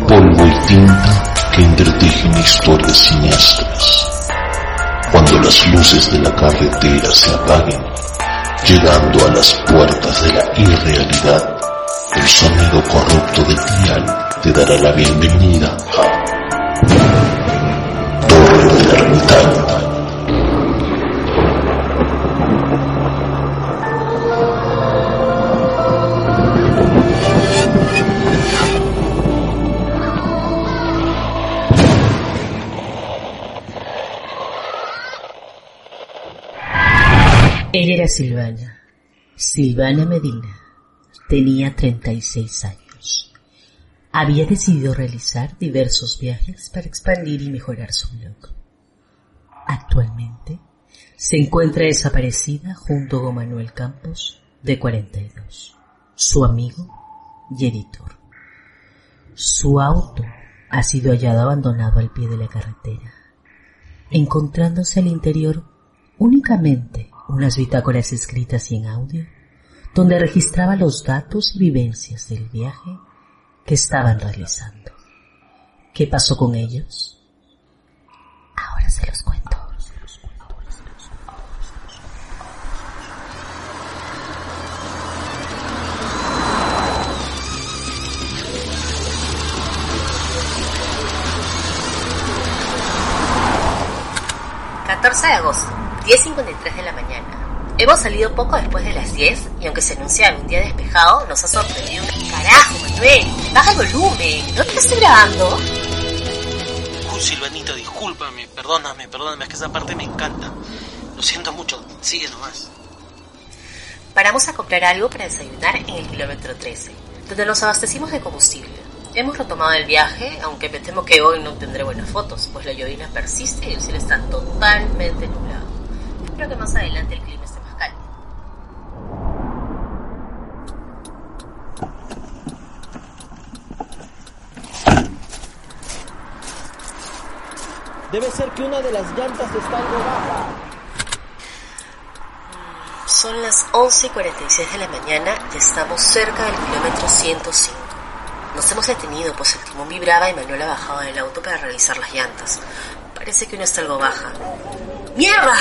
Polvo y tinta que entretejen historias siniestras. Cuando las luces de la carretera se apaguen, llegando a las puertas de la irrealidad, el sonido corrupto del dial te dará la bienvenida a Torre del Ermitaño. Ella era Silvana. Silvana Medina. Tenía 36 años. Había decidido realizar diversos viajes para expandir y mejorar su blog. Actualmente se encuentra desaparecida junto con Manuel Campos, de 42, su amigo y editor. Su auto ha sido hallado abandonado al pie de la carretera, encontrándose al interior únicamente unas bitácoras escritas y en audio, donde registraba los datos y vivencias del viaje que estaban realizando. ¿Qué pasó con ellos? Ahora se los cuento. de agosto, 10.53 de la mañana. Hemos salido poco después de las 10 y aunque se anunciaba un día despejado, nos ha sorprendido un carajo, Manuel. Baja el volumen, ¿no te estoy grabando? Uy, Silvanito, discúlpame, perdóname, perdóname, es que esa parte me encanta. Lo siento mucho, sigue nomás. Paramos a comprar algo para desayunar en el kilómetro 13, donde nos abastecimos de combustible. Hemos retomado el viaje, aunque me temo que hoy no tendré buenas fotos, pues la llovina persiste y el cielo está totalmente nublado. Espero que más adelante el clima esté más cálido. Debe ser que una de las llantas está algo baja. Son las 11 y 46 de la mañana y estamos cerca del kilómetro 105. Nos hemos detenido pues el timón vibraba y Manuel ha bajado del auto para revisar las llantas. Parece que uno está algo baja. ¡Mierda!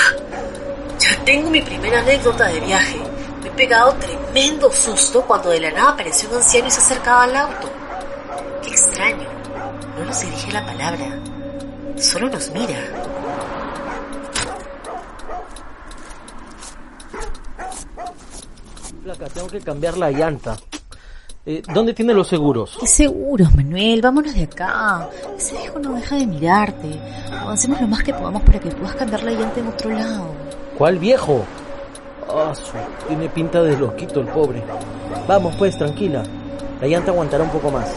Tengo mi primera anécdota de viaje. Me he pegado tremendo susto cuando de la nada apareció un anciano y se acercaba al auto. Qué extraño. No nos dirige la palabra. Solo nos mira. Placa, tengo que cambiar la llanta. Eh, ¿Dónde tiene los seguros? ¿Qué seguros, Manuel? Vámonos de acá. Ese viejo no deja de mirarte. Avancemos lo más que podamos para que puedas cambiar la llanta en otro lado. ¿Cuál viejo? Ah, tiene pinta de loquito el pobre. Vamos pues, tranquila. La llanta aguantará un poco más.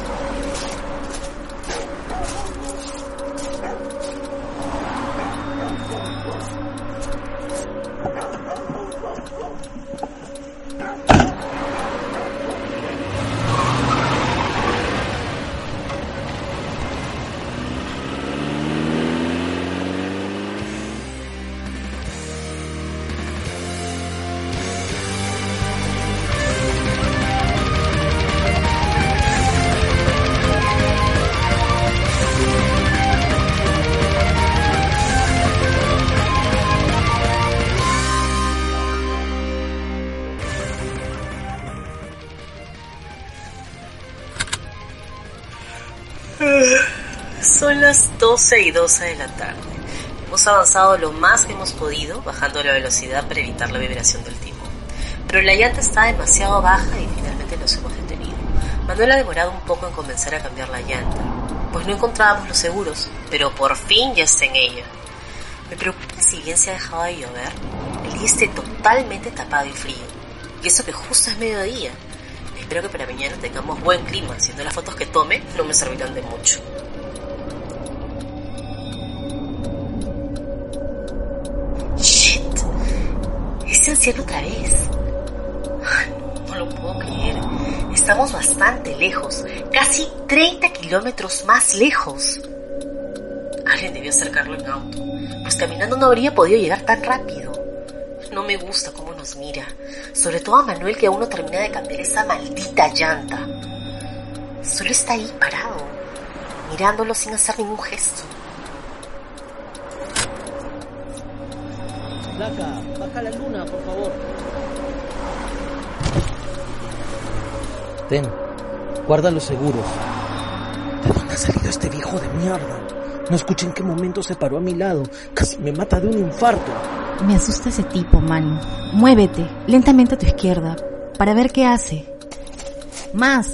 Son las 12 y 12 de la tarde. Hemos avanzado lo más que hemos podido, bajando la velocidad para evitar la vibración del timón. Pero la llanta está demasiado baja y finalmente nos hemos detenido. Manuel ha demorado un poco en comenzar a cambiar la llanta, pues no encontrábamos los seguros, pero por fin ya está en ella. Me preocupa si bien se ha dejado de llover, el día esté totalmente tapado y frío, y eso que justo es mediodía. Espero que para mañana tengamos buen clima, siendo las fotos que tome no me servirán de mucho. Shit, ese anciano otra vez. no lo puedo creer. Estamos bastante lejos, casi 30 kilómetros más lejos. Alguien debió acercarlo en auto, pues caminando no habría podido llegar tan rápido. No me gusta cómo nos mira, sobre todo a Manuel que aún no termina de cambiar esa maldita llanta. Solo está ahí parado, mirándolo sin hacer ningún gesto. Flaca, baja la luna, por favor. Ten, guarda los seguros. ¿De dónde ha salido este viejo de mierda? No escuché en qué momento se paró a mi lado. Casi me mata de un infarto. Me asusta ese tipo, man. Muévete lentamente a tu izquierda para ver qué hace. Más,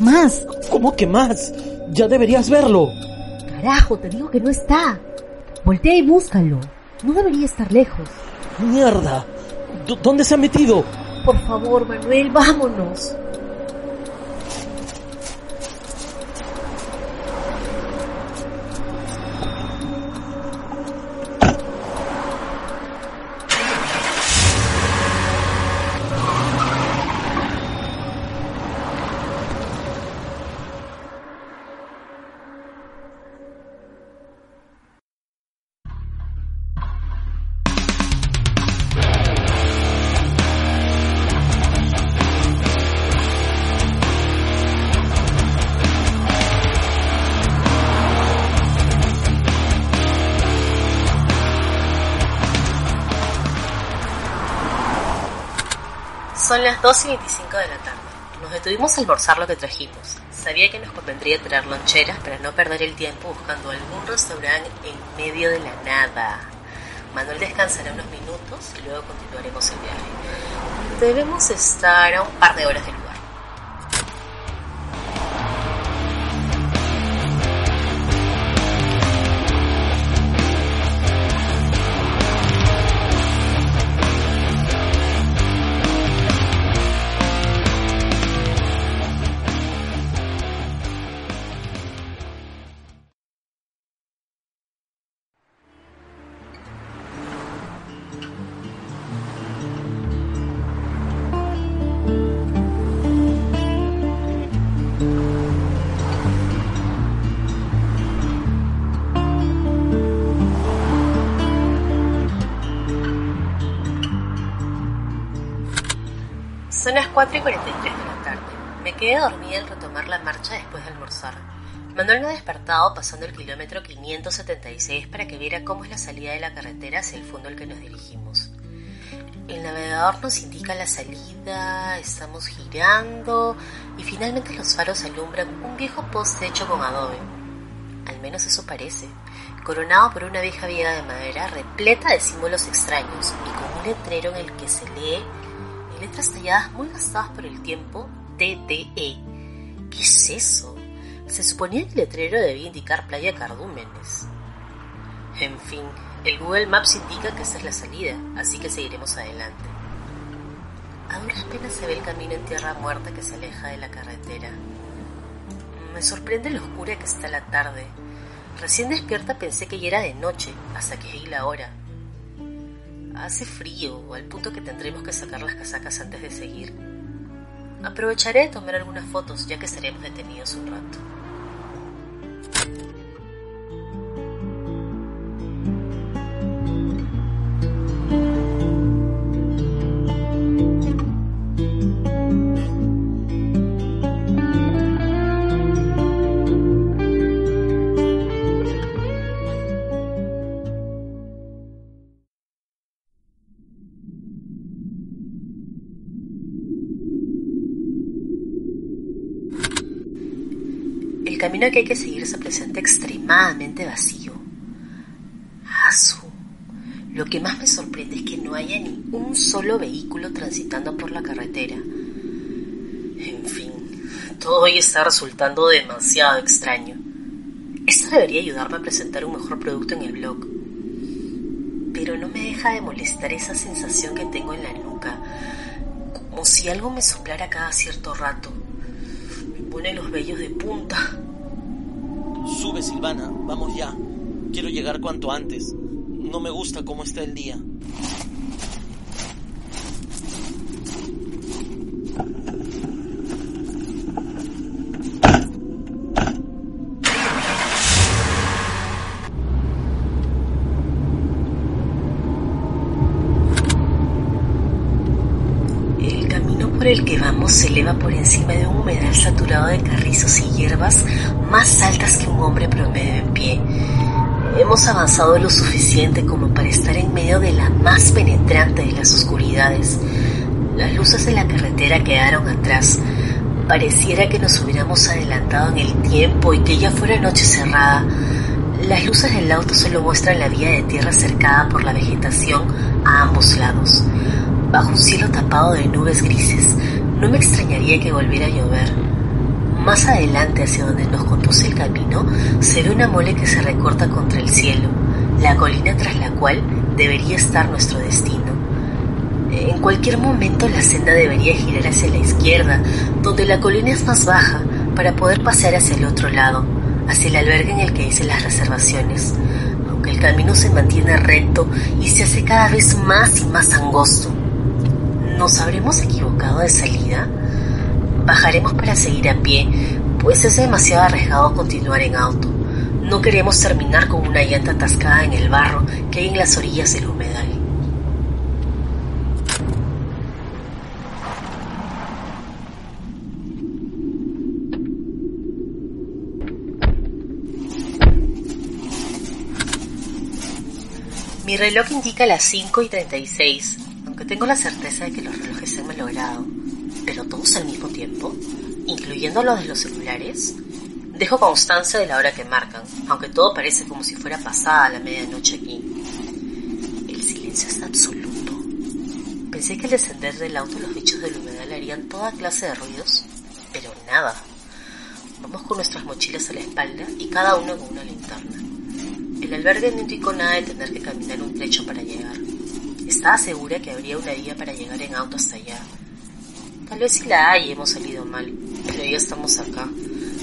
más. ¿Cómo que más? Ya deberías verlo. Carajo, te digo que no está. Voltea y búscalo. No debería estar lejos. Mierda. ¿Dó- ¿Dónde se ha metido? Por favor, Manuel, vámonos. Son las 2 y 25 de la tarde. Nos detuvimos a almorzar lo que trajimos. Sabía que nos convendría traer loncheras para no perder el tiempo buscando algún restaurante en medio de la nada. Manuel descansará unos minutos y luego continuaremos el viaje. Debemos estar a un par de horas del 4 y 43 de la tarde. Me quedé dormida al retomar la marcha después de almorzar. Manuel me ha despertado pasando el kilómetro 576 para que viera cómo es la salida de la carretera hacia el fondo al que nos dirigimos. El navegador nos indica la salida, estamos girando y finalmente los faros alumbran un viejo poste hecho con adobe. Al menos eso parece, coronado por una vieja viga de madera repleta de símbolos extraños y con un letrero en el que se lee letras talladas muy gastadas por el tiempo TTE. ¿Qué es eso? Se suponía que el letrero debía indicar Playa Cardúmenes. En fin, el Google Maps indica que esa es la salida, así que seguiremos adelante. A duras penas se ve el camino en tierra muerta que se aleja de la carretera. Me sorprende lo oscura que está la tarde. Recién despierta pensé que ya era de noche, hasta que vi la hora. Hace frío, al punto que tendremos que sacar las casacas antes de seguir. Aprovecharé de tomar algunas fotos, ya que estaremos detenidos un rato. El camino que hay que seguir se presenta extremadamente vacío. Asu. Lo que más me sorprende es que no haya ni un solo vehículo transitando por la carretera. En fin, todo hoy está resultando demasiado extraño. Esto debería ayudarme a presentar un mejor producto en el blog. Pero no me deja de molestar esa sensación que tengo en la nuca, como si algo me soplara cada cierto rato. Me pone los vellos de punta. Sube, Silvana, vamos ya. Quiero llegar cuanto antes. No me gusta cómo está el día. El camino por el que vamos se eleva por encima de un humedal saturado de carrizos y hierbas más altas que un hombre promedio en pie. Hemos avanzado lo suficiente como para estar en medio de la más penetrante de las oscuridades. Las luces de la carretera quedaron atrás. Pareciera que nos hubiéramos adelantado en el tiempo y que ya fuera noche cerrada. Las luces del auto solo muestran la vía de tierra cercada por la vegetación a ambos lados. Bajo un cielo tapado de nubes grises, no me extrañaría que volviera a llover. Más adelante, hacia donde nos conduce el camino, se ve una mole que se recorta contra el cielo, la colina tras la cual debería estar nuestro destino. En cualquier momento la senda debería girar hacia la izquierda, donde la colina es más baja, para poder pasear hacia el otro lado, hacia el albergue en el que hice las reservaciones, aunque el camino se mantiene recto y se hace cada vez más y más angosto. ¿Nos habremos equivocado de salida? Bajaremos para seguir a pie, pues es demasiado arriesgado continuar en auto. No queremos terminar con una llanta atascada en el barro que hay en las orillas del humedal. Mi reloj indica las 5 y 36, aunque tengo la certeza de que los relojes se han malogrado. ¿Pero todos al mismo tiempo? ¿Incluyendo los de los celulares? Dejo constancia de la hora que marcan, aunque todo parece como si fuera pasada la medianoche aquí. El silencio es absoluto. Pensé que al descender del auto los bichos del humedal harían toda clase de ruidos, pero nada. Vamos con nuestras mochilas a la espalda y cada uno con una linterna. El albergue no indicó nada de tener que caminar un trecho para llegar. Estaba segura que habría una vía para llegar en auto hasta allá. Tal vez si la hay hemos salido mal, pero ya estamos acá.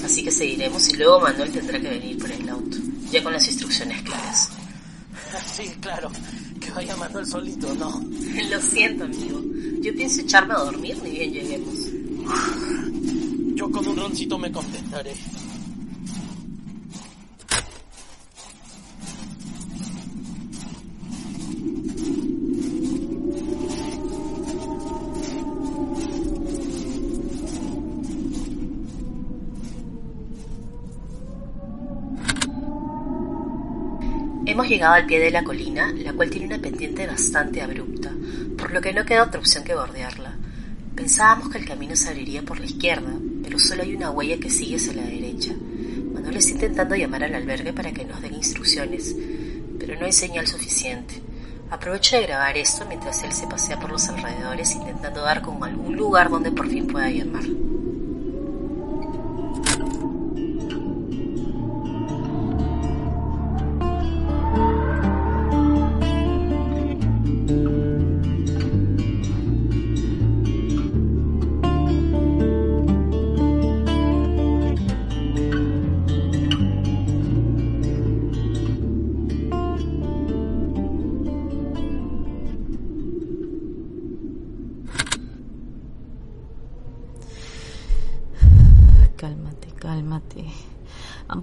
Así que seguiremos y luego Manuel tendrá que venir por el auto, ya con las instrucciones claras. Sí, claro. Que vaya Manuel solito, ¿no? Lo siento, amigo. Yo pienso echarme a dormir ni bien lleguemos. Yo con un roncito me contentaré. Llegado al pie de la colina, la cual tiene una pendiente bastante abrupta, por lo que no queda otra opción que bordearla. Pensábamos que el camino se abriría por la izquierda, pero solo hay una huella que sigue hacia la derecha. Manuel está intentando llamar al albergue para que nos den instrucciones, pero no hay señal suficiente. Aprovecho de grabar esto mientras él se pasea por los alrededores intentando dar con algún lugar donde por fin pueda llamar.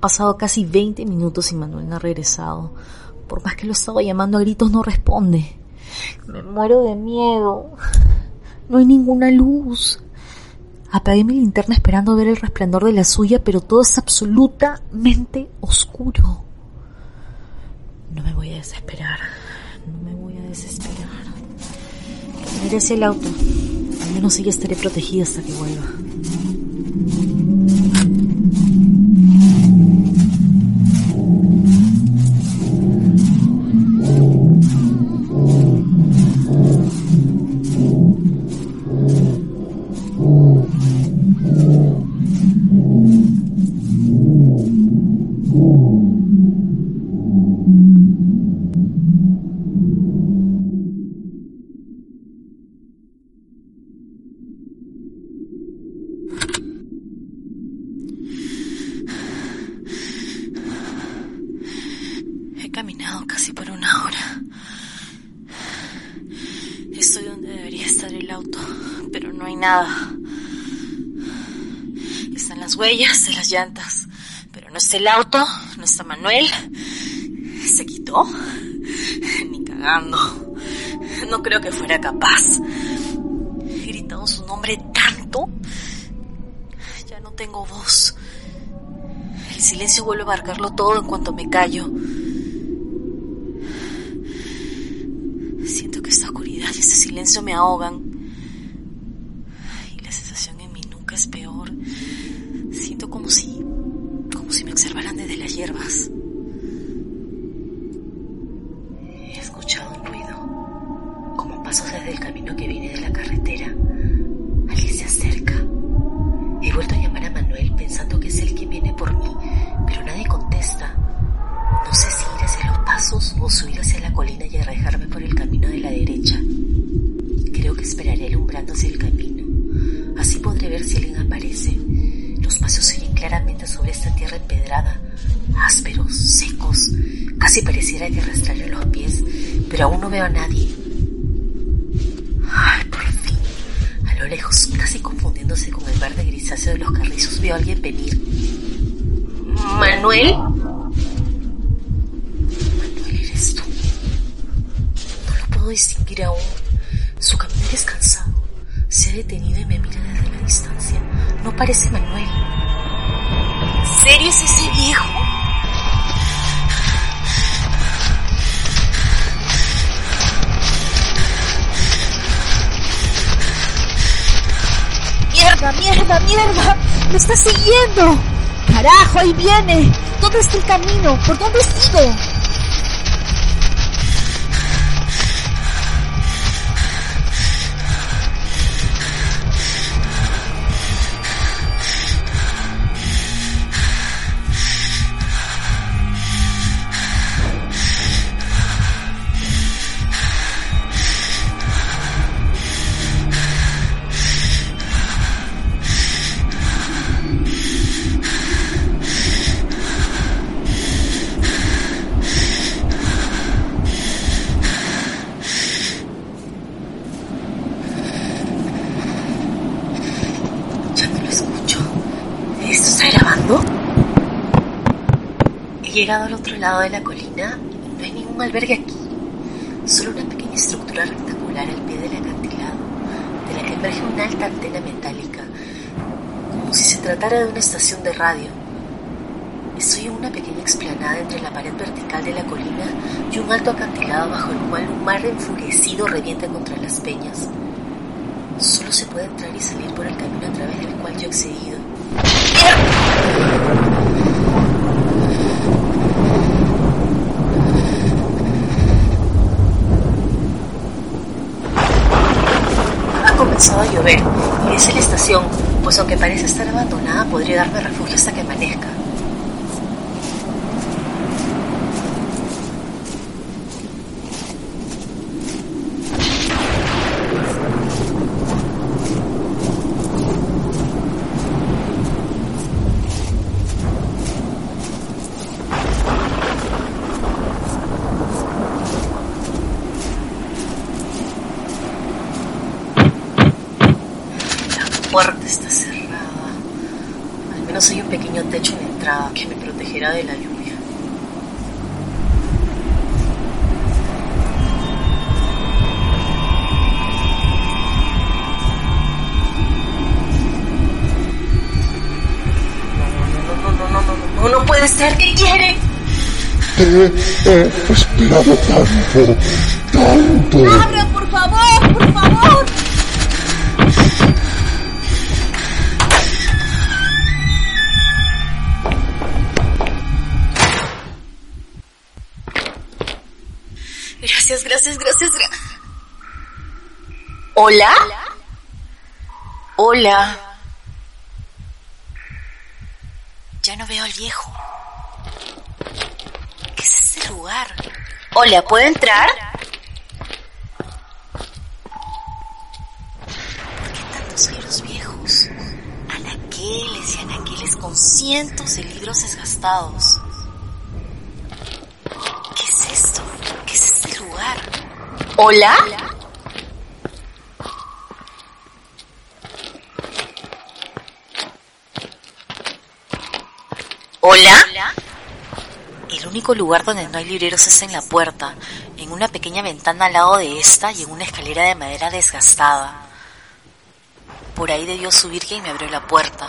Pasado casi 20 minutos y Manuel no ha regresado. Por más que lo estaba llamando a gritos, no responde. Me muero de miedo. No hay ninguna luz. Apagué mi linterna esperando ver el resplandor de la suya, pero todo es absolutamente oscuro. No me voy a desesperar. No me voy a desesperar. Hacia el auto. Al menos ella estaré protegida hasta que vuelva. Caminado casi por una hora. Estoy donde debería estar el auto, pero no hay nada. Están las huellas de las llantas, pero no está el auto, no está Manuel. ¿Se quitó? Ni cagando. No creo que fuera capaz. He gritado su nombre tanto. Ya no tengo voz. El silencio vuelve a abarcarlo todo en cuanto me callo. Siento que esta oscuridad y este silencio me ahogan. Y la sensación en mi nuca es peor. Siento como si. como si me observaran desde las hierbas. He escuchado un ruido, como pasos desde el camino que viene Lo puedo distinguir aún. Su caminar es cansado. Se ha detenido y me mira desde la distancia. No parece Manuel. ¿Serio es ese viejo? ¡Mierda, mierda, mierda! ¡Me está siguiendo! ¡Carajo, ahí viene! ¿Dónde está el camino? ¿Por dónde sigo? Llegado al otro lado de la colina no hay ningún albergue aquí. Solo una pequeña estructura rectangular al pie del acantilado, de la que emerge una alta antena metálica, como si se tratara de una estación de radio. Estoy en una pequeña explanada entre la pared vertical de la colina y un alto acantilado bajo el cual un mar enfurecido revienta contra las peñas. Solo se puede entrar y salir por el camino a través del cual yo he accedido. Ha comenzado a llover es la estación, pues aunque parece estar abandonada, podría darme refugio hasta que amanezca. La puerta está cerrada. Al menos hay un pequeño techo en la entrada que protegerá de la lluvia. No, no, no, no, no, no, no, no puede ser. ¿Qué quiere? Te he esperado tanto, tanto. ¡Abra, por favor! ¡Por favor! gracias, gracias. Gra ¿Hola? Hola. Ya no veo al viejo. ¿Qué es ese lugar? Hola, ¿puedo entrar? ¿Por qué tantos libros viejos? Anaqueles y anaqueles con cientos de libros desgastados. Lugar? ¿Hola? ¿Hola? El único lugar donde no hay libreros es en la puerta, en una pequeña ventana al lado de esta y en una escalera de madera desgastada. Por ahí debió subir quien me abrió la puerta.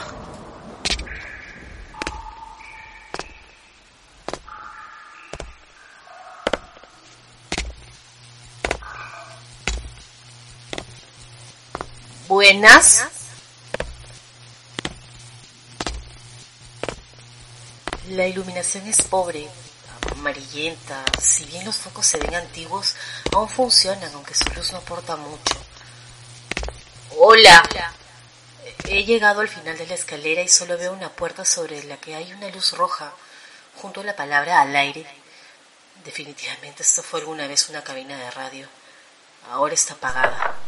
Buenas. La iluminación es pobre, amarillenta. Si bien los focos se ven antiguos, aún funcionan, aunque su luz no aporta mucho. Hola. He llegado al final de la escalera y solo veo una puerta sobre la que hay una luz roja, junto a la palabra al aire. Definitivamente esto fue alguna vez una cabina de radio. Ahora está apagada.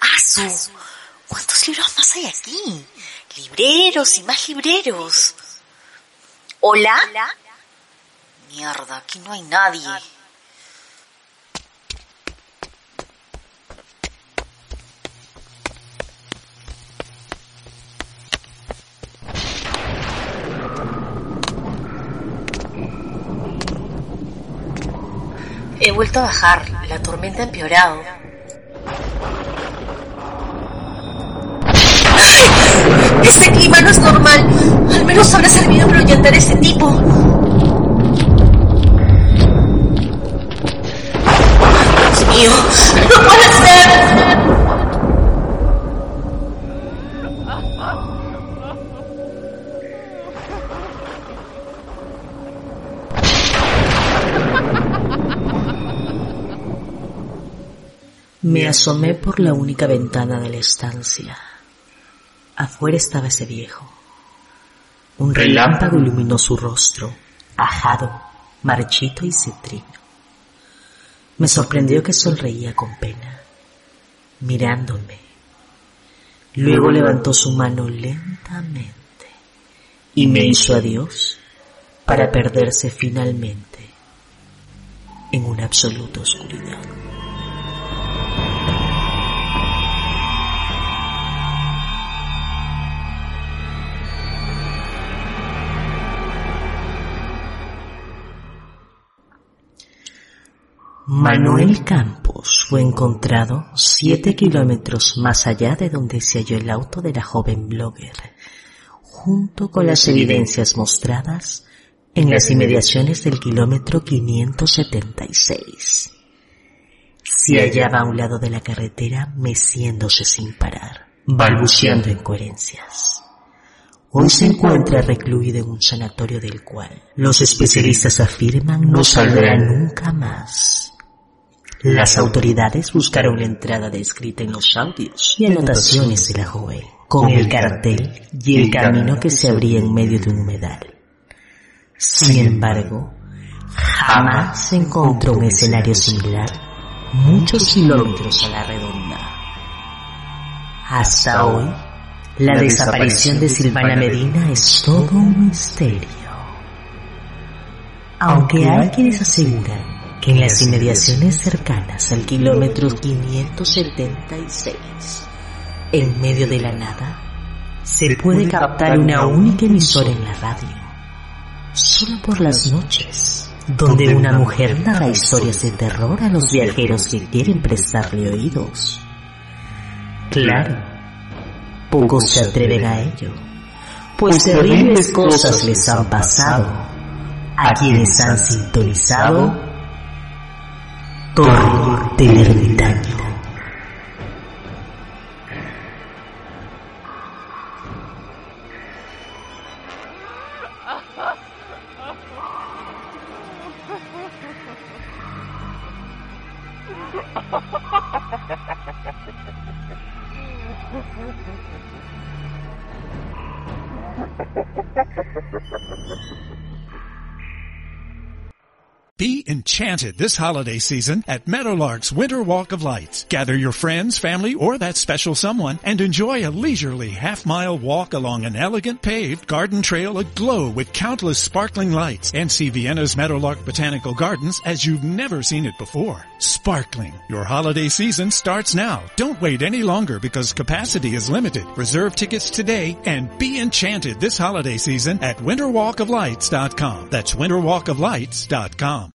¡Asu! ¿Cuántos libros más hay aquí? Libreros y más libreros. ¿Hola? Mierda, aquí no hay nadie. Vuelto a bajar. La tormenta ha empeorado. ¡Ay! Este clima no es normal. Al menos habrá servido para ahuyentar a ese tipo. Me asomé por la única ventana de la estancia. Afuera estaba ese viejo. Un relámpago iluminó su rostro, ajado, marchito y cetrino. Me sorprendió que sonreía con pena, mirándome. Luego levantó su mano lentamente y me hizo adiós para perderse finalmente en una absoluta oscuridad. Manuel Campos fue encontrado siete kilómetros más allá de donde se halló el auto de la joven blogger, junto con las evidencias mostradas en las inmediaciones del kilómetro 576. Se hallaba a un lado de la carretera meciéndose sin parar, balbuceando incoherencias. Hoy se encuentra recluido en un sanatorio del cual los especialistas afirman no saldrá nunca más. Las autoridades buscaron la entrada descrita en los audios y anotaciones de la joven, con el cartel y el camino que se abría en medio de un humedal. Sin embargo, jamás se encontró un escenario similar muchos kilómetros a la redonda. Hasta hoy, la desaparición de Silvana Medina es todo un misterio. Aunque hay quienes aseguran que en las inmediaciones cercanas al kilómetro 576, en medio de la nada, se puede captar una única emisora en la radio, solo por las noches, donde una mujer narra historias de terror a los viajeros que quieren prestarle oídos. Claro, pocos se atreven a ello, pues terribles cosas les han pasado. a quienes han sintonizado Torre del Ermitaño. Be enchanted this holiday season at Meadowlark's Winter Walk of Lights. Gather your friends, family, or that special someone and enjoy a leisurely half-mile walk along an elegant paved garden trail aglow with countless sparkling lights and see Vienna's Meadowlark Botanical Gardens as you've never seen it before. Sparkling. Your holiday season starts now. Don't wait any longer because capacity is limited. Reserve tickets today and be enchanted this holiday season at winterwalkoflights.com. That's winterwalkoflights.com.